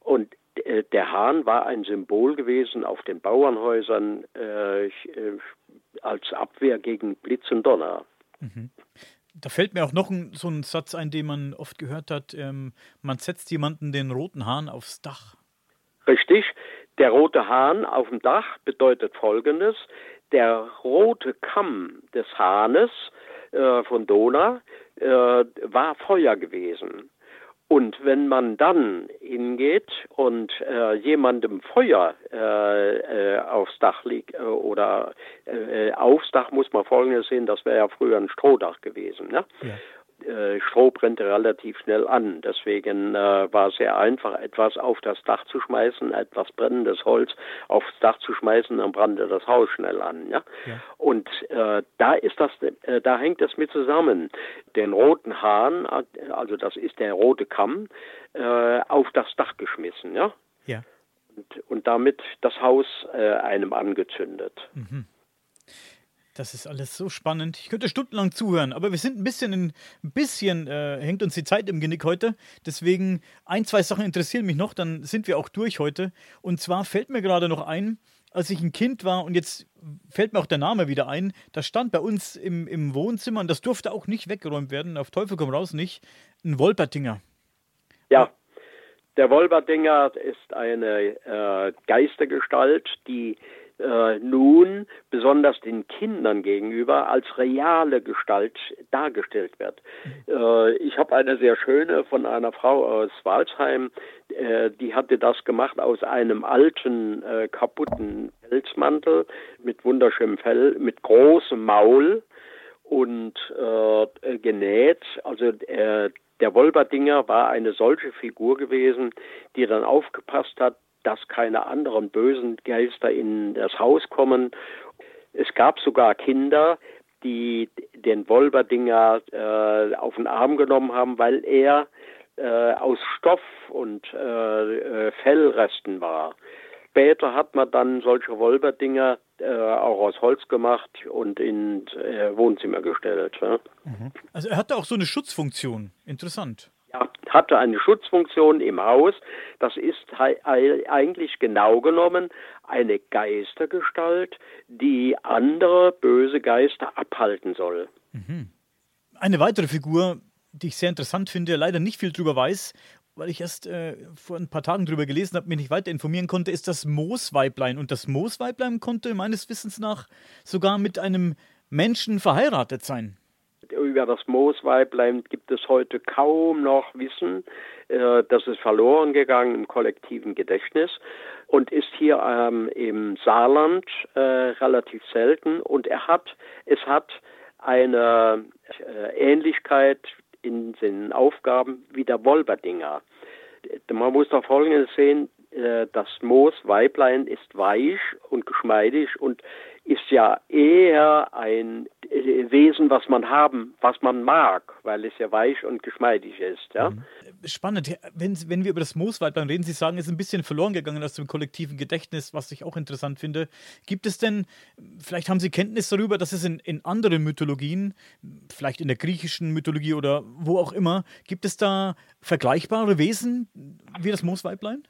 Und äh, der Hahn war ein Symbol gewesen auf den Bauernhäusern äh, als Abwehr gegen Blitz und Donner. Mhm. Da fällt mir auch noch ein, so ein Satz ein, den man oft gehört hat: ähm, Man setzt jemanden den roten Hahn aufs Dach. Richtig. Der rote Hahn auf dem Dach bedeutet folgendes: Der rote Kamm des Hahnes äh, von Dona äh, war Feuer gewesen. Und wenn man dann hingeht und äh, jemandem Feuer äh, äh, aufs Dach liegt äh, oder äh, aufs Dach muss man folgendes sehen, das wäre ja früher ein Strohdach gewesen. Ne? Ja. Äh, Stroh brennte relativ schnell an. Deswegen äh, war es sehr einfach, etwas auf das Dach zu schmeißen, etwas brennendes Holz aufs Dach zu schmeißen, dann brannte das Haus schnell an. Ja? ja. Und äh, da ist das, äh, da hängt das mit zusammen. Den roten Hahn, also das ist der rote Kamm, äh, auf das Dach geschmissen. Ja. ja. Und, und damit das Haus äh, einem angezündet. Mhm. Das ist alles so spannend. Ich könnte stundenlang zuhören, aber wir sind ein bisschen, ein bisschen äh, hängt uns die Zeit im Genick heute. Deswegen ein, zwei Sachen interessieren mich noch, dann sind wir auch durch heute. Und zwar fällt mir gerade noch ein, als ich ein Kind war und jetzt fällt mir auch der Name wieder ein, da stand bei uns im, im Wohnzimmer und das durfte auch nicht weggeräumt werden, auf Teufel komm raus nicht, ein Wolpertinger. Ja, der Wolpertinger ist eine äh, Geistergestalt, die äh, nun besonders den Kindern gegenüber als reale Gestalt dargestellt wird. Äh, ich habe eine sehr schöne von einer Frau aus Walsheim, äh, die hatte das gemacht aus einem alten, äh, kaputten Pelzmantel mit wunderschönem Fell, mit großem Maul und äh, genäht. Also äh, der Wolberdinger war eine solche Figur gewesen, die dann aufgepasst hat, dass keine anderen bösen Geister in das Haus kommen. Es gab sogar Kinder, die den Wolberdinger äh, auf den Arm genommen haben, weil er äh, aus Stoff und äh, äh Fellresten war. Später hat man dann solche Wolberdinger äh, auch aus Holz gemacht und ins äh, Wohnzimmer gestellt. Ja. Mhm. Also er hatte auch so eine Schutzfunktion. Interessant hatte eine Schutzfunktion im Haus. Das ist eigentlich genau genommen eine Geistergestalt, die andere böse Geister abhalten soll. Mhm. Eine weitere Figur, die ich sehr interessant finde, leider nicht viel drüber weiß, weil ich erst äh, vor ein paar Tagen drüber gelesen habe, mich nicht weiter informieren konnte, ist das Moosweiblein. Und das Moosweiblein konnte meines Wissens nach sogar mit einem Menschen verheiratet sein über das Moosweiblein gibt es heute kaum noch Wissen. Äh, das ist verloren gegangen im kollektiven Gedächtnis und ist hier ähm, im Saarland äh, relativ selten. Und er hat, es hat eine äh, Ähnlichkeit in den Aufgaben wie der Wolberdinger. Man muss da Folgendes sehen, das Moosweiblein ist weich und geschmeidig und ist ja eher ein Wesen, was man haben, was man mag, weil es ja weich und geschmeidig ist. Ja? Mhm. Spannend. Wenn, wenn wir über das Mooswaldbein reden, Sie sagen, es ist ein bisschen verloren gegangen aus dem kollektiven Gedächtnis, was ich auch interessant finde. Gibt es denn, vielleicht haben Sie Kenntnis darüber, dass es in, in anderen Mythologien, vielleicht in der griechischen Mythologie oder wo auch immer, gibt es da vergleichbare Wesen wie das Moosweiblein?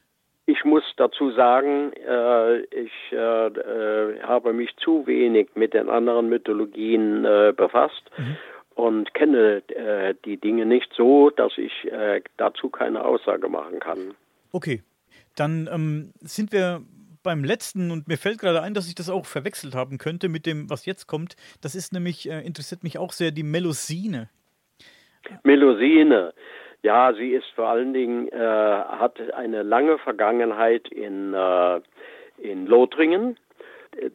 Ich muss dazu sagen, äh, ich äh, äh, habe mich zu wenig mit den anderen Mythologien äh, befasst mhm. und kenne äh, die Dinge nicht so, dass ich äh, dazu keine Aussage machen kann. Okay, dann ähm, sind wir beim letzten und mir fällt gerade ein, dass ich das auch verwechselt haben könnte mit dem, was jetzt kommt. Das ist nämlich, interessiert mich auch sehr, die Melosine. Melosine. Ja, sie ist vor allen Dingen, äh, hat eine lange Vergangenheit in, äh, in Lothringen.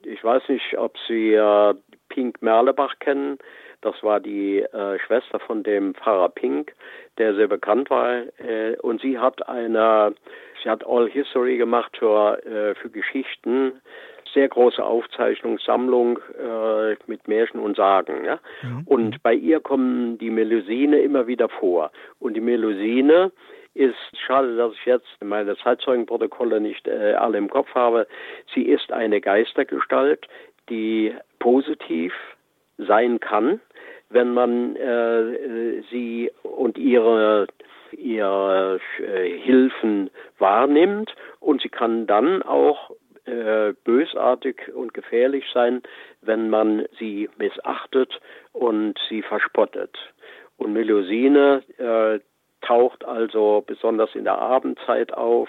Ich weiß nicht, ob Sie äh, Pink Merlebach kennen. Das war die äh, Schwester von dem Pfarrer Pink, der sehr bekannt war. Äh, und sie hat eine, sie hat All History gemacht für, äh, für Geschichten sehr große Aufzeichnungssammlung äh, mit Märchen und Sagen. Ja? Mhm. Und bei ihr kommen die Melusine immer wieder vor. Und die Melusine ist, schade, dass ich jetzt meine Zeitzeugenprotokolle nicht äh, alle im Kopf habe, sie ist eine Geistergestalt, die positiv sein kann, wenn man äh, sie und ihre ihre äh, Hilfen wahrnimmt und sie kann dann auch äh, bösartig und gefährlich sein, wenn man sie missachtet und sie verspottet. Und Melusine äh, taucht also besonders in der Abendzeit auf.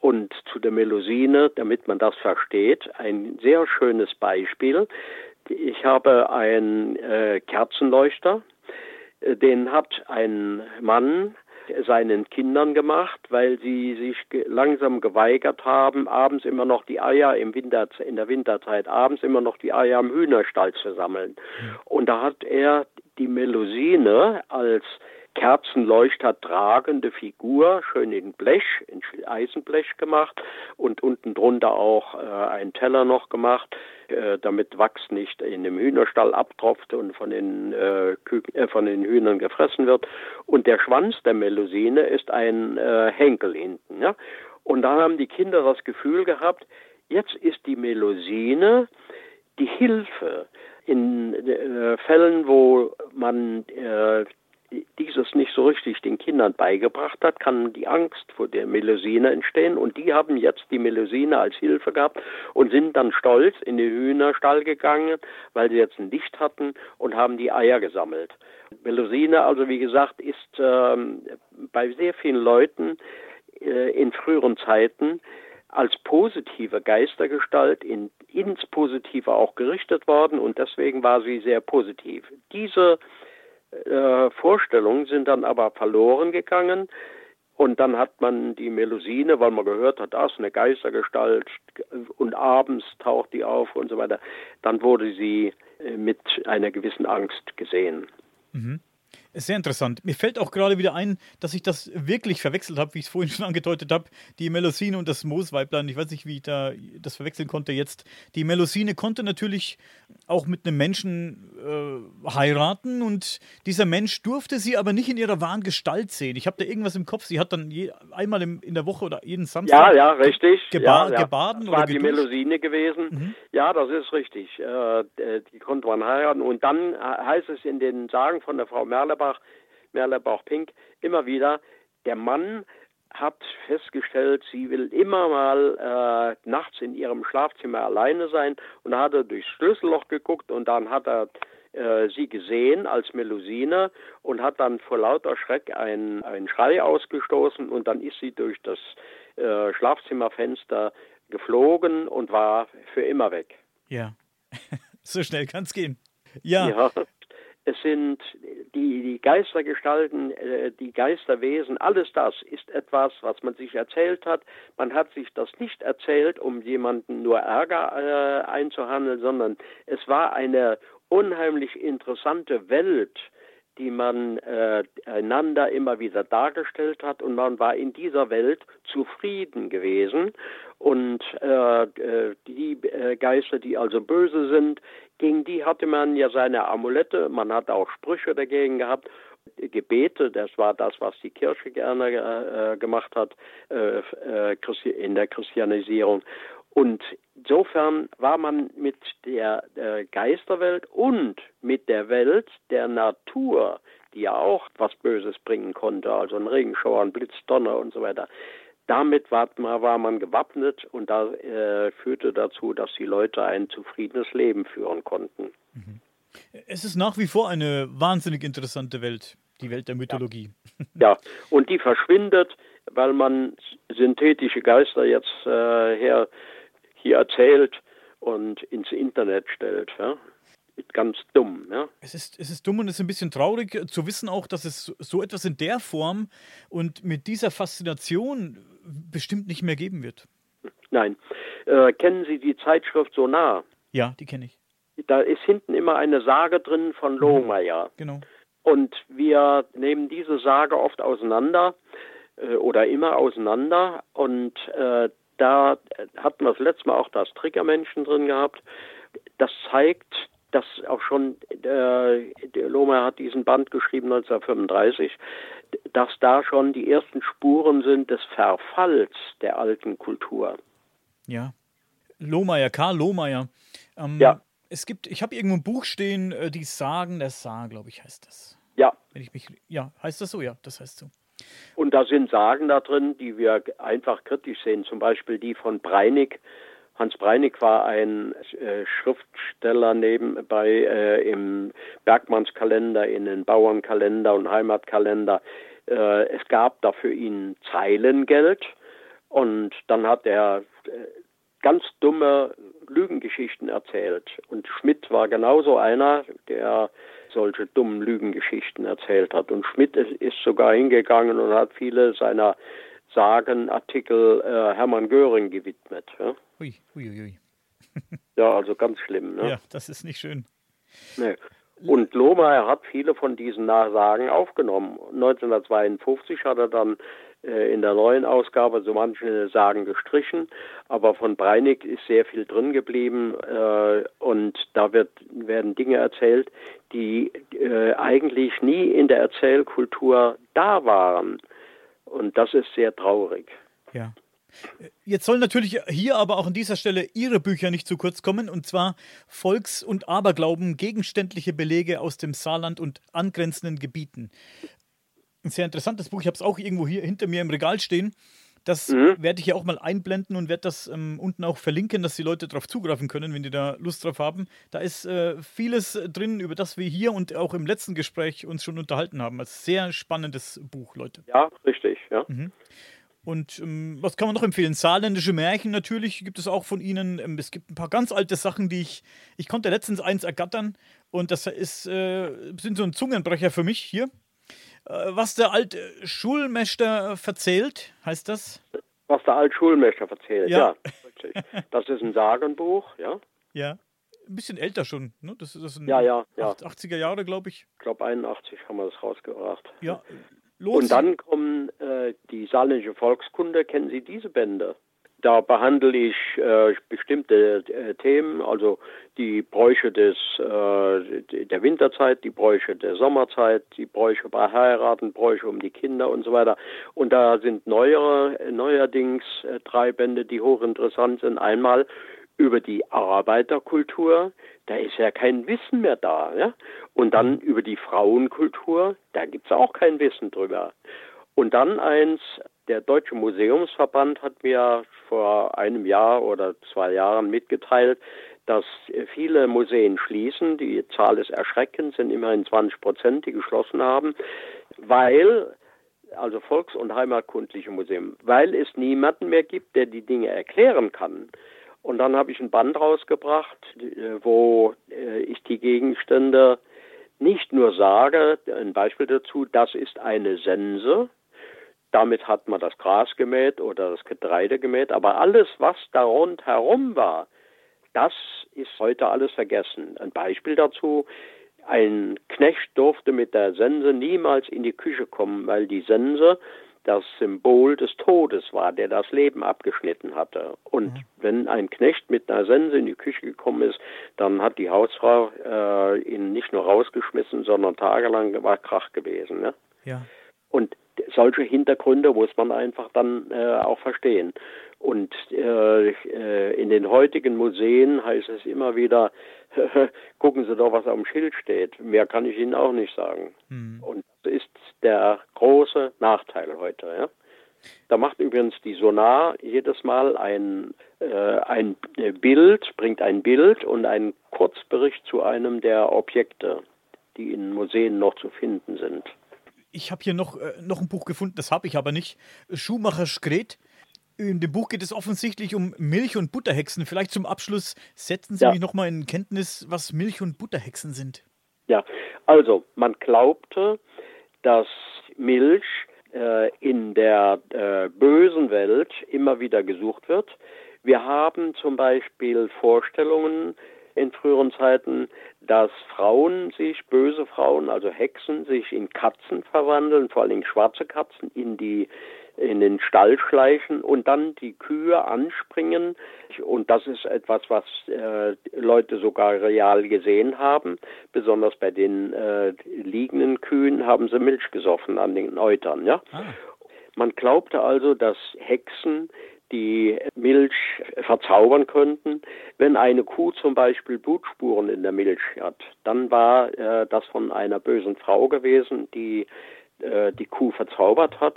Und zu der Melusine, damit man das versteht, ein sehr schönes Beispiel. Ich habe einen äh, Kerzenleuchter, äh, den hat ein Mann seinen Kindern gemacht, weil sie sich langsam geweigert haben, abends immer noch die Eier im Winter, in der Winterzeit, abends immer noch die Eier im Hühnerstall zu sammeln. Und da hat er die Melusine als Kerzenleuchter tragende Figur, schön in Blech, in Eisenblech gemacht und unten drunter auch äh, einen Teller noch gemacht, äh, damit Wachs nicht in dem Hühnerstall abtropft und von den, äh, Küken, äh, von den Hühnern gefressen wird. Und der Schwanz der Melusine ist ein äh, Henkel hinten. Ja? Und da haben die Kinder das Gefühl gehabt, jetzt ist die Melusine die Hilfe in äh, Fällen, wo man äh, dieses nicht so richtig den Kindern beigebracht hat, kann die Angst vor der Melusine entstehen. Und die haben jetzt die Melusine als Hilfe gehabt und sind dann stolz in den Hühnerstall gegangen, weil sie jetzt ein Licht hatten und haben die Eier gesammelt. Melusine, also wie gesagt, ist ähm, bei sehr vielen Leuten äh, in früheren Zeiten als positive Geistergestalt in, ins Positive auch gerichtet worden und deswegen war sie sehr positiv. Diese äh, Vorstellungen sind dann aber verloren gegangen. Und dann hat man die Melusine, weil man gehört hat, das ist eine Geistergestalt und abends taucht die auf und so weiter. Dann wurde sie äh, mit einer gewissen Angst gesehen. Mhm. Sehr interessant. Mir fällt auch gerade wieder ein, dass ich das wirklich verwechselt habe, wie ich es vorhin schon angedeutet habe. Die Melusine und das Moosweiblein. Ich weiß nicht, wie ich da das verwechseln konnte jetzt. Die Melusine konnte natürlich auch mit einem Menschen äh, heiraten und dieser Mensch durfte sie aber nicht in ihrer wahren Gestalt sehen. Ich habe da irgendwas im Kopf. Sie hat dann je, einmal im, in der Woche oder jeden Samstag. Ja, ja, richtig. Geba ja, ja. gebaden das war oder die Melusine gewesen. Mhm. Ja, das ist richtig. Äh, die konnte man heiraten. Und dann heißt es in den Sagen von der Frau Merlerbach, Merlebach, Merlebach-Pink immer wieder, der Mann hat festgestellt, sie will immer mal äh, nachts in ihrem Schlafzimmer alleine sein und da hat er durchs Schlüsselloch geguckt und dann hat er äh, sie gesehen als Melusine und hat dann vor lauter Schreck einen, einen Schrei ausgestoßen und dann ist sie durch das äh, Schlafzimmerfenster geflogen und war für immer weg. Ja, so schnell kann es gehen. Ja. ja es sind die, die Geistergestalten, äh, die Geisterwesen, alles das ist etwas, was man sich erzählt hat. Man hat sich das nicht erzählt, um jemanden nur Ärger äh, einzuhandeln, sondern es war eine unheimlich interessante Welt, die man äh, einander immer wieder dargestellt hat. Und man war in dieser Welt zufrieden gewesen. Und äh, äh die äh, Geister, die also böse sind, gegen die hatte man ja seine Amulette, man hat auch Sprüche dagegen gehabt. Gebete, das war das, was die Kirche gerne äh, gemacht hat äh, äh in der Christianisierung. Und insofern war man mit der äh, Geisterwelt und mit der Welt der Natur, die ja auch was Böses bringen konnte, also ein Regenschauer, ein Blitz, Donner und so weiter, damit war, war man gewappnet und da äh, führte dazu, dass die Leute ein zufriedenes Leben führen konnten. Mhm. Es ist nach wie vor eine wahnsinnig interessante Welt, die Welt der Mythologie. Ja, ja. und die verschwindet, weil man synthetische Geister jetzt äh, her hier erzählt und ins Internet stellt. Ja? Ganz dumm. Ja? Es, ist, es ist dumm und es ist ein bisschen traurig zu wissen auch, dass es so etwas in der Form und mit dieser Faszination bestimmt nicht mehr geben wird. Nein. Äh, kennen Sie die Zeitschrift Sonar? Ja, die kenne ich. Da ist hinten immer eine Sage drin von mhm. Lohmeier. Genau. Und wir nehmen diese Sage oft auseinander äh, oder immer auseinander und äh, da hatten wir das letzte Mal auch das Triggermenschen drin gehabt. Das zeigt, dass auch schon, äh, der Lohmer hat diesen Band geschrieben 1935, dass da schon die ersten Spuren sind des Verfalls der alten Kultur. Ja. Lohmeier, Karl Lohmeier. Ähm, ja. Es gibt, ich habe irgendwo ein Buch stehen, äh, die Sagen der Saar, glaube ich, heißt das. Ja. Wenn ich mich, ja, heißt das so? Ja, das heißt so. Und da sind Sagen da drin, die wir einfach kritisch sehen. Zum Beispiel die von Breinig. Hans Breinig war ein äh, Schriftsteller nebenbei äh, im Bergmannskalender, in den Bauernkalender und Heimatkalender. Äh, es gab da für ihn Zeilengeld und dann hat er äh, ganz dumme Lügengeschichten erzählt. Und Schmidt war genauso einer, der solche dummen Lügengeschichten erzählt hat. Und Schmidt ist, sogar hingegangen und hat viele seiner Sagenartikel äh, Hermann Göring gewidmet. Ja? Ui, ui, ui. ja, also ganz schlimm. Ne? Ja, das ist nicht schön. Nee. Und Lohmeier hat viele von diesen Nachsagen aufgenommen. 1952 hat er dann in der neuen Ausgabe so manche Sagen gestrichen, aber von Breinig ist sehr viel drin geblieben äh, und da wird, werden Dinge erzählt, die äh, eigentlich nie in der Erzählkultur da waren. Und das ist sehr traurig. Ja. Jetzt sollen natürlich hier aber auch an dieser Stelle Ihre Bücher nicht zu kurz kommen, und zwar Volks- und Aberglauben, gegenständliche Belege aus dem Saarland und angrenzenden Gebieten. Ein sehr interessantes Buch, ich habe es auch irgendwo hier hinter mir im Regal stehen. Das mhm. werde ich hier auch mal einblenden und werde das ähm, unten auch verlinken, dass die Leute darauf zugreifen können, wenn die da Lust drauf haben. Da ist äh, vieles drin, über das wir hier und auch im letzten Gespräch uns schon unterhalten haben. Ein sehr spannendes Buch, Leute. Ja, richtig, ja. Mhm. Und ähm, was kann man noch empfehlen? Saarländische Märchen natürlich gibt es auch von Ihnen. Ähm, es gibt ein paar ganz alte Sachen, die ich. Ich konnte letztens eins ergattern und das ist, äh, sind so ein Zungenbrecher für mich hier. Äh, was der alte Schulmeister verzählt, heißt das? Was der alte Schulmeister verzählt, ja. ja. Das ist ein Sagenbuch, ja. Ja. Ein bisschen älter schon, ne? Das, das sind ja, ja, ja. 80er Jahre, glaube ich. Ich glaube 81 haben wir das rausgebracht. Ja, Los. Und dann kommen äh, die saarländische Volkskunde. Kennen Sie diese Bände? Da behandle ich äh, bestimmte äh, Themen, also die Bräuche des, äh, der Winterzeit, die Bräuche der Sommerzeit, die Bräuche bei Heiraten, Bräuche um die Kinder und so weiter. Und da sind neuere, neuerdings äh, drei Bände, die hochinteressant sind. Einmal über die Arbeiterkultur, da ist ja kein Wissen mehr da. Ja? Und dann über die Frauenkultur, da gibt es auch kein Wissen drüber. Und dann eins, der Deutsche Museumsverband hat mir vor einem Jahr oder zwei Jahren mitgeteilt, dass viele Museen schließen. Die Zahl ist erschreckend, sind immerhin 20 Prozent, die geschlossen haben, weil, also volks- und heimatkundliche Museen, weil es niemanden mehr gibt, der die Dinge erklären kann. Und dann habe ich ein Band rausgebracht, äh, wo äh, ich die Gegenstände nicht nur sage, ein Beispiel dazu, das ist eine Sense, damit hat man das Gras gemäht oder das Getreide gemäht, aber alles, was da rundherum war, das ist heute alles vergessen. Ein Beispiel dazu, ein Knecht durfte mit der Sense niemals in die Küche kommen, weil die Sense das Symbol des Todes war, der das Leben abgeschnitten hatte. Und mhm. wenn ein Knecht mit einer Sense in die Küche gekommen ist, dann hat die Hausfrau äh, ihn nicht nur rausgeschmissen, sondern tagelang war Krach gewesen. Ne? Ja. Und solche Hintergründe muss man einfach dann äh, auch verstehen. Und äh, äh in den heutigen Museen heißt es immer wieder, gucken Sie doch, was auf dem Schild steht. Mehr kann ich Ihnen auch nicht sagen. Mhm. Und das ist der große Nachteil heute. Ja? Da macht übrigens die Sonar jedes Mal ein, äh, ein Bild, bringt ein Bild und einen Kurzbericht zu einem der Objekte, die in Museen noch zu finden sind. Ich habe hier noch, äh, noch ein Buch gefunden, das habe ich aber nicht. Schumacher Skret. In dem Buch geht es offensichtlich um Milch- und Butterhexen. Vielleicht zum Abschluss setzen Sie ja. mich nochmal in Kenntnis, was Milch- und Butterhexen sind. Ja, also man glaubte, dass Milch äh, in der äh, bösen Welt immer wieder gesucht wird. Wir haben zum Beispiel Vorstellungen in früheren Zeiten, dass Frauen sich, böse Frauen, also Hexen, sich in Katzen verwandeln, vor allem schwarze Katzen, in die in den Stall schleichen und dann die Kühe anspringen. Und das ist etwas, was äh, Leute sogar real gesehen haben. Besonders bei den äh, liegenden Kühen haben sie Milch gesoffen an den Eutern. Ja? Ah. Man glaubte also, dass Hexen die Milch verzaubern könnten. Wenn eine Kuh zum Beispiel Blutspuren in der Milch hat, dann war äh, das von einer bösen Frau gewesen, die äh, die Kuh verzaubert hat.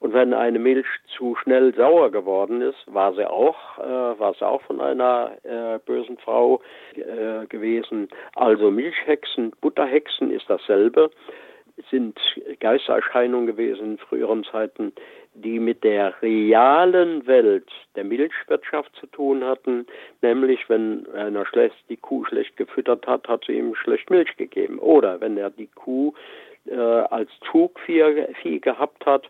Und wenn eine Milch zu schnell sauer geworden ist, war sie auch, äh, war sie auch von einer äh, bösen Frau äh, gewesen. Also Milchhexen, Butterhexen ist dasselbe, sind Geistererscheinungen gewesen in früheren Zeiten, die mit der realen Welt der Milchwirtschaft zu tun hatten, nämlich wenn einer schlecht die Kuh schlecht gefüttert hat, hat sie ihm schlecht Milch gegeben. Oder wenn er die Kuh äh, als Zugvieh gehabt hat,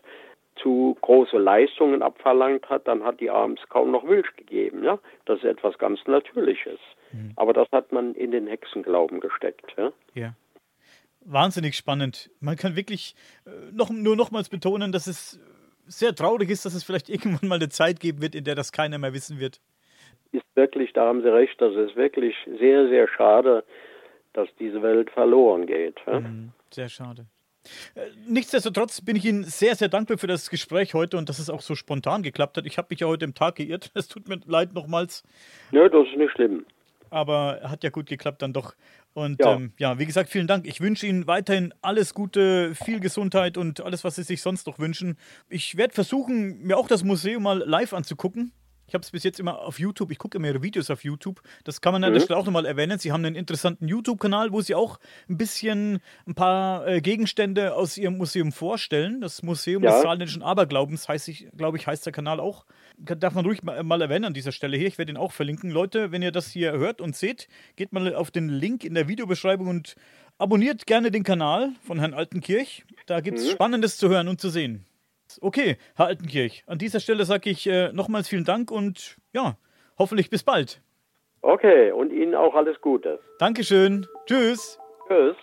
zu große Leistungen abverlangt hat, dann hat die abends kaum noch Milch gegeben. Ja? Das ist etwas ganz Natürliches. Mhm. Aber das hat man in den Hexenglauben gesteckt. Ja. ja. Wahnsinnig spannend. Man kann wirklich äh, noch, nur nochmals betonen, dass es sehr traurig ist, dass es vielleicht irgendwann mal eine Zeit geben wird, in der das keiner mehr wissen wird. Ist wirklich, da haben Sie recht, das ist wirklich sehr, sehr schade, dass diese Welt verloren geht. Ja? Mhm, sehr schade. Äh, nichtsdestotrotz bin ich Ihnen sehr, sehr dankbar für das Gespräch heute und dass es auch so spontan geklappt hat. Ich habe mich ja heute im Tag geirrt. Es tut mir leid nochmals. Nö, das ist nicht schlimm. Aber hat ja gut geklappt dann doch. Und ja. Ähm, ja, wie gesagt, vielen Dank. Ich wünsche Ihnen weiterhin alles Gute, viel Gesundheit und alles, was Sie sich sonst noch wünschen. Ich werde versuchen, mir auch das Museum mal live anzugucken. Ich habe es bis jetzt immer auf YouTube. Ich gucke immer ihre Videos auf YouTube. Das kann man an der mhm. Stelle auch nochmal erwähnen. Sie haben einen interessanten YouTube-Kanal, wo sie auch ein bisschen ein paar äh, Gegenstände aus ihrem Museum vorstellen. Das Museum ja. des saarländischen Aberglaubens glaube ich, heißt der Kanal auch. Darf man ruhig mal, mal erwähnen an dieser Stelle hier. Ich werde ihn auch verlinken. Leute, wenn ihr das hier hört und seht, geht mal auf den Link in der Videobeschreibung und abonniert gerne den Kanal von Herrn Altenkirch. Da gibt es mhm. Spannendes zu hören und zu sehen. Okay, Herr Altenkirch, an dieser Stelle sage ich äh, nochmals vielen Dank und ja, hoffentlich bis bald. Okay, und Ihnen auch alles Gute. Dankeschön. Tschüss. Tschüss.